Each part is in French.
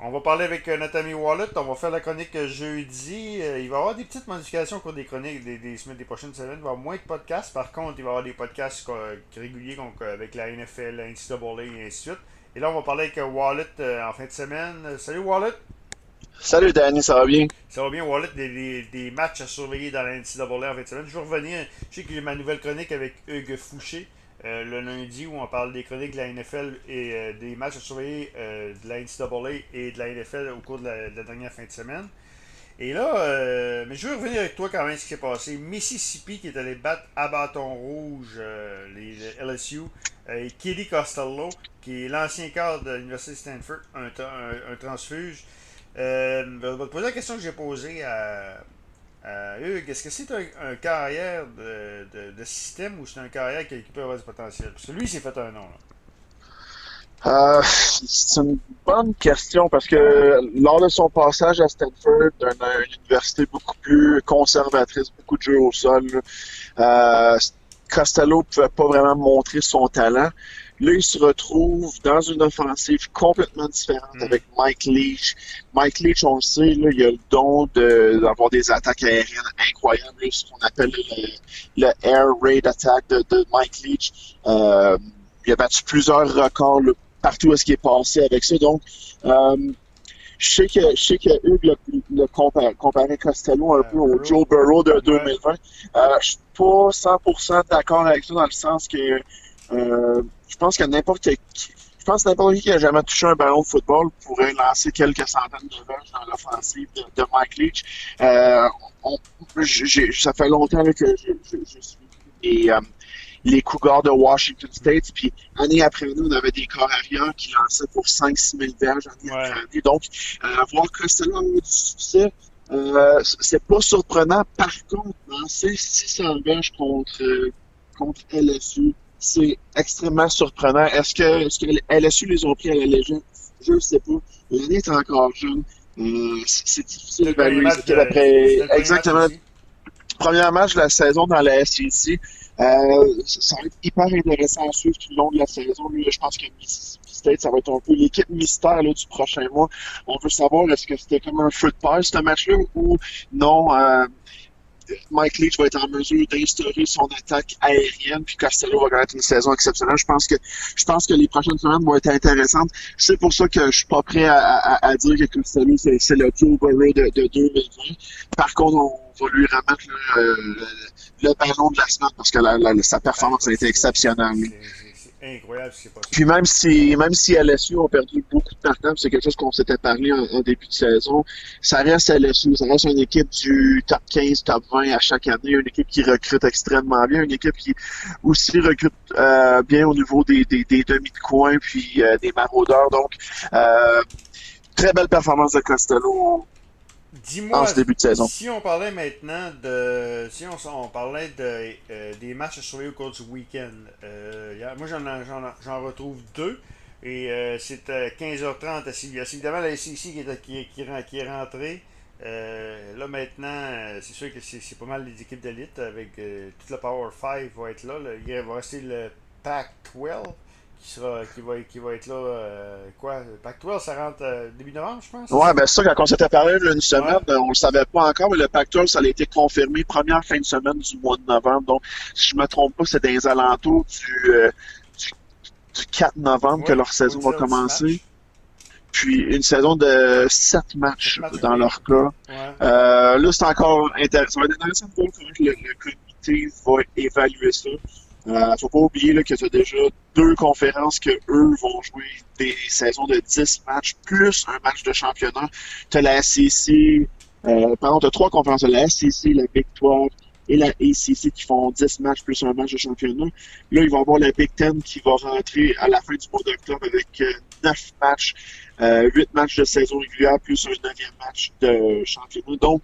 On va parler avec notre ami Wallet. On va faire la chronique jeudi. il va y avoir des petites modifications au cours des chroniques des, des, des prochaines semaines. Il va y avoir moins de podcasts. Par contre, il va y avoir des podcasts réguliers avec la NFL, la NCAA et ainsi de suite. Et là, on va parler avec Wallet en fin de semaine. Salut Wallet! Salut Danny, ça va bien? Ça va bien, Wallet, des, des, matchs à surveiller dans la NCAA en fin de semaine. Je vais revenir, je sais que j'ai ma nouvelle chronique avec Hugues Fouché euh, le lundi où on parle des chroniques de la NFL et euh, des matchs à surveiller euh, de la NCAA et de la NFL au cours de la, dernière fin de semaine. Et là, mais je veux revenir avec toi quand même ce qui s'est passé. Mississippi qui est allé battre à bâton rouge les, LSU et Kelly Costello, qui est l'ancien cadre de l'Université de Stanford, un, un transfuge. Je vais te poser la question que j'ai posée à, Hugues. Est-ce que c'est un, carrière de, système ou c'est un carrière qui, peut avoir du potentiel? Parce que lui, il s'est fait un nom. Euh, c'est une bonne question parce que lors de son passage à Stanford, une université beaucoup plus conservatrice, beaucoup de jeux au sol, euh, Costello ne pouvait pas vraiment montrer son talent. Là, il se retrouve dans une offensive complètement différente mm. avec Mike Leach. Mike Leach, on le sait, là, il a le don d'avoir des attaques aériennes incroyables, ce qu'on appelle le, air raid attack de, Mike Leach. Euh, il a battu plusieurs records partout où est-ce qu'il est passé avec ça. Donc, euh, je sais que je sais que Hugues l'a comparé, Costello un peu au Joe Burrow de 2020. Euh, je suis pas 100% d'accord avec ça dans le sens que euh, je pense que n'importe qui, je pense n'importe qui qui a jamais touché un ballon de football pourrait lancer quelques centaines de verges dans l'offensive de, Mike Leach. Euh, ça fait longtemps que je, je, suis les, euh, les Cougars de Washington State, puis année après année, on avait des corps arrière qui lançaient pour 5-6 000 verges année après année. Donc, euh, voir Costello avoir du succès, euh, c'est pas surprenant. Par contre, lancer 600 verges contre, contre LSU, c'est extrêmement surprenant. Est-ce que, est-ce que LSU les ont pris à la légende? Je ne sais pas. L'année est encore jeune. Euh, c'est difficile d'évaluer. Exactement. Premier match de la saison dans la SEC. Euh, ça va être hyper intéressant à suivre tout le long de la saison. je pense que Mississippi State, ça va être un peu l'équipe mystère là, du prochain mois. On veut savoir est-ce que c'était comme un feu de paille, ce match-là, ou non. Euh, Mike Leach va être en mesure d'instaurer son attaque aérienne, puis Costello va connaître une saison exceptionnelle. Je pense que je pense que les prochaines semaines vont être intéressantes. C'est pour ça que je suis pas prêt à, dire que Costello, c'est le Joe Burrow de, de, 2020. Par contre, on va lui remettre le, ballon de la semaine parce que sa performance a été exceptionnelle incroyable Puis même si, même si LSU ont perdu beaucoup de partants, c'est quelque chose qu'on s'était parlé en, début de saison, ça reste LSU, ça reste une équipe du top 15, top 20 à chaque année, une équipe qui recrute extrêmement bien, une équipe qui aussi recrute euh, bien au niveau des, des, des demi de puis euh, des maraudeurs. Donc, euh, très belle performance de Costello Dis-moi, si on parlait maintenant de. Si on, parlait de, euh, des matchs à surveiller au cours du week-end, euh, moi j'en retrouve deux. Et euh, c'est à 15h30 à CBS. Évidemment, la SEC qui est, qui, qui, qui est rentrée. là maintenant, c'est sûr que c'est pas mal les équipes d'élite avec toute la Power 5 va être là, Il va rester le Pac 12 qui, sera, qui, va, qui va être là, euh, quoi, Pac-12, ça rentre euh, début novembre, je pense? Ouais, ben ça, quand on s'était parlé une semaine, on ne le savait pas encore, mais le Pac-12, ça a été confirmé première fin de semaine du mois de novembre. Donc, si je ne me trompe pas, c'est dans les alentours du, euh, du, 4 novembre que leur saison va commencer. Puis une saison de 7 matchs, dans leur cas. là, c'est encore intéressant. Ça va être intéressant de voir comment le, le comité va évaluer ça. Euh, faut pas oublier là, que tu as déjà deux conférences que eux vont jouer des saisons de 10 matchs plus un match de championnat. Tu as la SEC, euh, pardon, tu as trois conférences, la SEC, la Big 12 et la ACC qui font 10 matchs plus un match de championnat. Là, ils vont avoir la Big Ten qui va rentrer à la fin du mois d'octobre avec 9 euh, matchs, euh, 8 matchs de saison régulière plus un 9 match de championnat. Donc,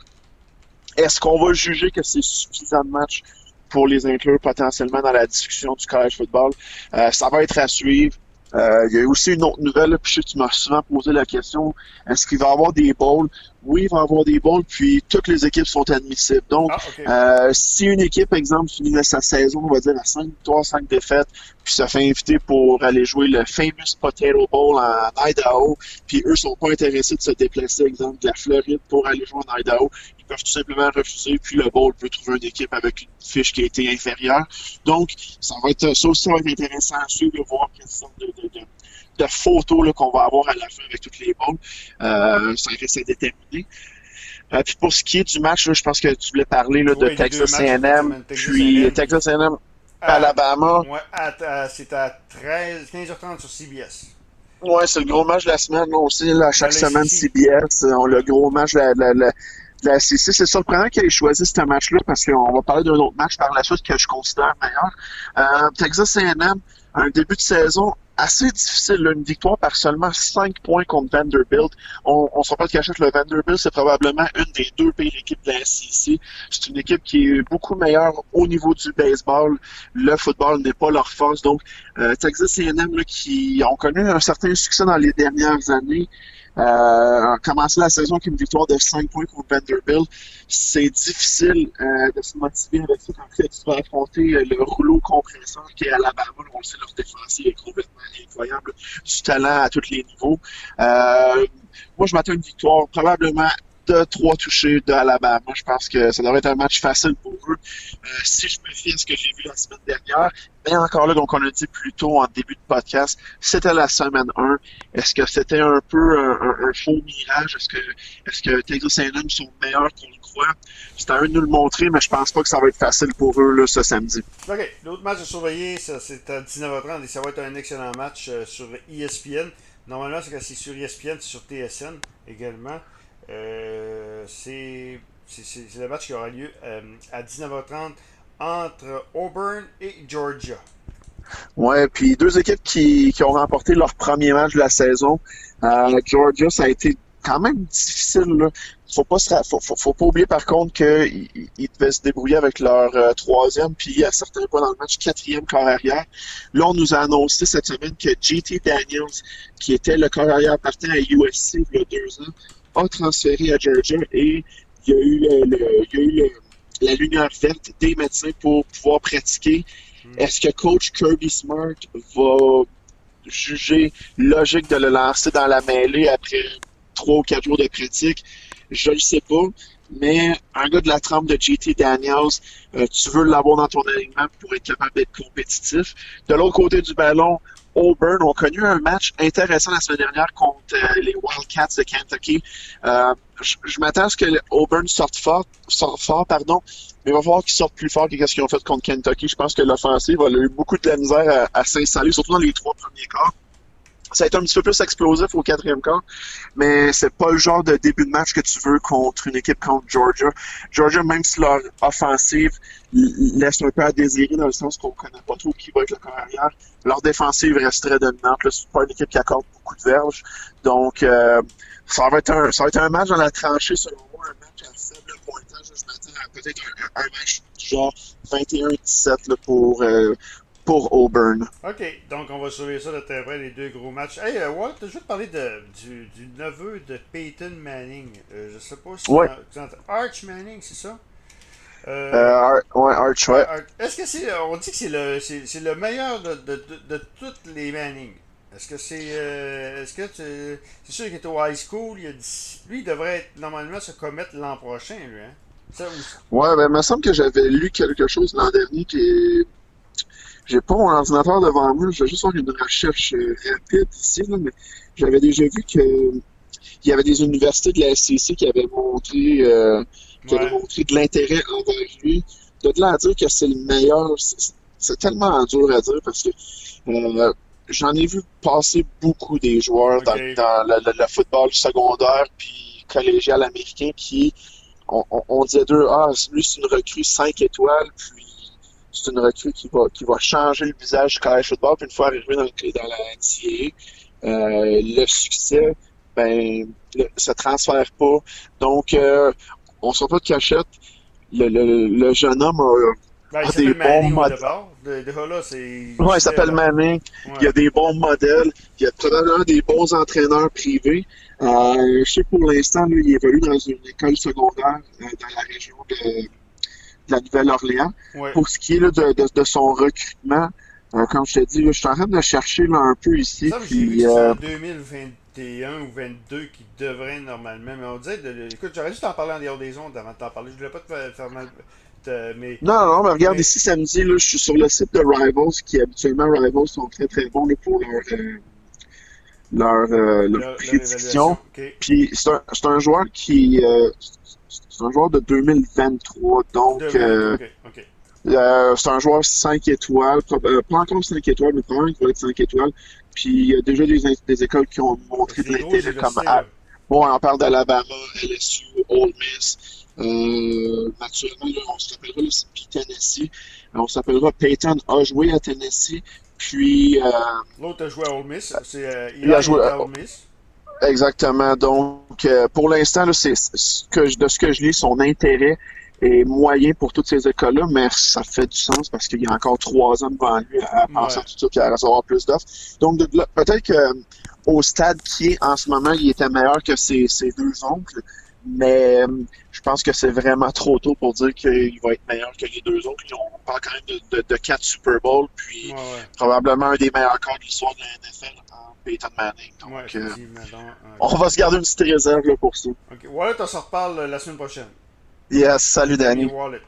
est-ce qu'on va juger que c'est suffisant de matchs pour les inclure potentiellement dans la discussion du college football. Euh, ça va être à suivre. Euh, il y a aussi une autre nouvelle, puis je sais que tu m'as souvent posé la question, est-ce qu'il va y avoir des bowls? Oui, il va y avoir des bowls, puis toutes les équipes sont admissibles. Donc, ah, euh, si une équipe, exemple, finit sa saison, on va dire, à 5 victoires, 5 défaites, puis se fait inviter pour aller jouer le famous Potato Bowl en Idaho, puis eux sont pas intéressés de se déplacer, exemple, de la Floride pour aller jouer en Idaho, ils peuvent tout simplement refuser, puis le bowl peut trouver une équipe avec une fiche qui a été inférieure. Donc, ça va être, ça aussi va être intéressant à suivre, de voir quelle sorte de, de, de, photos qu'on va avoir à la fin avec toutes les bowls. Euh, ça reste à déterminer. Euh, puis pour ce qui est du match, je pense que tu voulais parler là, de Texas A&M, puis Texas A&M, Alabama. Ouais, c'est à 13, 15h30 sur CBS. Ouais, c'est le gros match de la semaine aussi. Là, chaque semaine, CBS, on le gros match de la, la, la CC. C'est surprenant qu'il ait choisi ce match-là parce qu'on va parler d'un autre match par la suite que je considère meilleur. Euh, Texas A&M, un début de saison assez difficile. Une victoire par seulement 5 points contre Vanderbilt. On, on se cacher que le Vanderbilt, c'est probablement une des deux pires équipes de la SEC. C'est une équipe qui est beaucoup meilleure au niveau du baseball. Le football n'est pas leur force. Donc, euh, Texas A&M, qui ont connu un certain succès dans les dernières années, euh, commencer la saison avec une victoire de 5 points contre Vanderbilt, c'est difficile euh, de se motiver avec ça quand tu vas affronter euh, le rouleau compresseur qui est à Alabama. On le sait, leur défensive est complètement incroyable, du talent à tous les niveaux. Euh, moi, je m'attends à une victoire probablement de trois touchés de Alabama. Je pense que ça devrait être un match facile pour eux. Euh, si je me fie à ce que j'ai vu la semaine dernière, mais encore là, donc on a dit plus tôt en début de podcast, c'était la semaine 1. Est-ce que c'était un peu un, faux mirage? Est-ce que est-ce que Texas A&M sont meilleurs qu'on le croit? C'est à eux de nous le montrer, mais je pense pas que ça va être facile pour eux là, ce samedi. OK. L'autre match à surveiller, c'est à 19h30 et ça va être un excellent match euh, sur ESPN. Normalement, c'est sur ESPN, c'est sur TSN également. Euh, c'est le match qui aura lieu euh, à 19h30 entre Auburn et Georgia. Ouais, puis deux équipes qui, ont remporté leur premier match de la saison. Euh, Georgia, ça a été quand même difficile. Là. Faut pas faut, pas oublier par contre qu'ils ils devaient se débrouiller avec leur troisième, puis à certains points dans le match, quatrième corps arrière. Là, on nous a annoncé cette semaine que JT Daniels, qui était le corps arrière partant à USC il y a deux ans, a transféré à Georgia et il y a eu, le, il y a eu la lumière verte des médecins pour pouvoir pratiquer. Hmm. Est-ce que coach Kirby Smart va juger logique de le lancer dans la mêlée après trois ou quatre jours de pratique? Je ne sais pas. Mais un gars de la trempe de JT Daniels, euh, tu veux l'avoir dans ton alignement pour être capable d'être compétitif. De l'autre côté du ballon, Auburn ont connu un match intéressant la semaine dernière contre euh, les Wildcats de Kentucky. Euh, je, m'attends à ce que Auburn sorte fort, sorte fort pardon, mais il va falloir qu'ils sortent plus fort que ce qu'ils ont fait contre Kentucky. Je pense que l'offensive a eu beaucoup de la misère à, à s'installer, surtout dans les trois premiers quarts. Ça a été un petit peu plus explosif au quatrième quart, mais c'est pas le genre de début de match que tu veux contre une équipe contre Georgia. Georgia, même si leur offensive laisse un peu à désirer dans le sens qu'on connaît pas trop qui va être le corps arrière, leur défensive resterait dominante. C'est pas une équipe qui accorde beaucoup de verges. Donc, euh, ça, va être un, ça va être un match dans la tranchée, selon moi, un match à faible pointage. Je m'attends peut-être un, match du genre 21-17 pour, euh, pour Auburn. OK, donc on va sauver ça de très près, les deux gros matchs. Hey, euh, Walt, je veux te parler de, du, du, neveu de Peyton Manning. Euh, je sais pas si ouais. Arch Manning, c'est ça? Euh, euh ouais, Arch, ouais. Est-ce que c'est. On dit que c'est le, c'est, le meilleur de, de, de, de toutes les Manning. Est-ce que c'est. Est-ce que tu. C'est sûr qu'il est au high school. Il a dit, lui, il devrait être, normalement se commettre l'an prochain, lui, hein? Ça, Ouais, ben, il me semble que j'avais lu quelque chose l'an dernier qui est j'ai pas mon ordinateur devant moi, je vais juste faire une recherche euh, rapide ici, là, mais j'avais déjà vu que il y avait des universités de la SEC qui avaient montré, euh, qui avaient montré de l'intérêt envers lui. De là à dire que c'est le meilleur, c'est tellement dur à dire parce que euh, j'en ai vu passer beaucoup des joueurs dans, dans le, football secondaire puis collégial américain qui on, on, on disait d'eux, ah, lui c'est une recrue 5 étoiles, puis c'est une recrue qui va, qui va changer le visage du college football. Puis une fois arrivé dans, dans la NCAA, euh, le succès, ben, le, se transfère pas. Donc, euh, on sort pas de cachette. Le, le, le, jeune homme a Ben, a des bons modèles. De- là. Ouais, il s'appelle Manning. Ouais. Il y a des bons modèles. Il y a probablement des bons entraîneurs privés. Euh, je sais pour l'instant, il évolue dans une école secondaire euh, dans la région de, de la Nouvelle-Orléans. Ouais. Pour ce qui est là, de, de, de son recrutement, euh, comme je te dis, là, je suis en train de chercher là, un peu ici. Ça, vu Puis, que c'est euh, en 2021 ou 2022 qui devrait normalement. Mais on disait, de, écoute, j'aurais dû t'en parler en dehors des ondes avant de t'en parler. Je voulais pas te faire- mal. te- mais Non, non, non, mais regarde Mais- ici samedi, là, je suis sur le site de Rivals, qui habituellement Rivals sont très très bons pour leur, euh, leur, euh, leur prédiction. Puis c'est un, joueur qui euh, c'est un joueur de 2023, donc euh, c'est un joueur 5 étoiles, pas, encore 5 étoiles, mais probablement qu'il va être 5 étoiles. Puis il y a déjà des, écoles qui ont montré de l'intérêt comme à-. Bon, on parle d'Alabama, LSU, Ole Miss. Euh, naturellement, là, on s'appellera Tennessee. On s'appellera Peyton a joué à Tennessee. Puis, euh, L'autre a joué à Ole Miss. Euh, Il a joué à- Ole Miss. exactement. Donc, euh, pour l'instant, c'est c'est ce que je- de ce que je lis, son intérêt est moyen pour toutes ces écoles-là, mais ça fait du sens parce qu'il y a encore trois ans devant lui à penser Ouais. à tout ça puis à recevoir plus d'offres. Donc, peut-être que euh, au stade qui est en ce moment, il était meilleur que ses, ses deux oncles, mais euh, je pense que c'est vraiment trop tôt pour dire qu'il va être meilleur que les deux autres. On parle quand même de, de, de quatre Super Bowls, puis Ouais, ouais. probablement un des meilleurs corps de l'histoire de la NFL en Peyton Manning. Donc, Ouais, euh, on va se garder une petite réserve là, pour ça. Wallet, on s'en reparle la semaine prochaine. Yes, salut Danny. Wallet.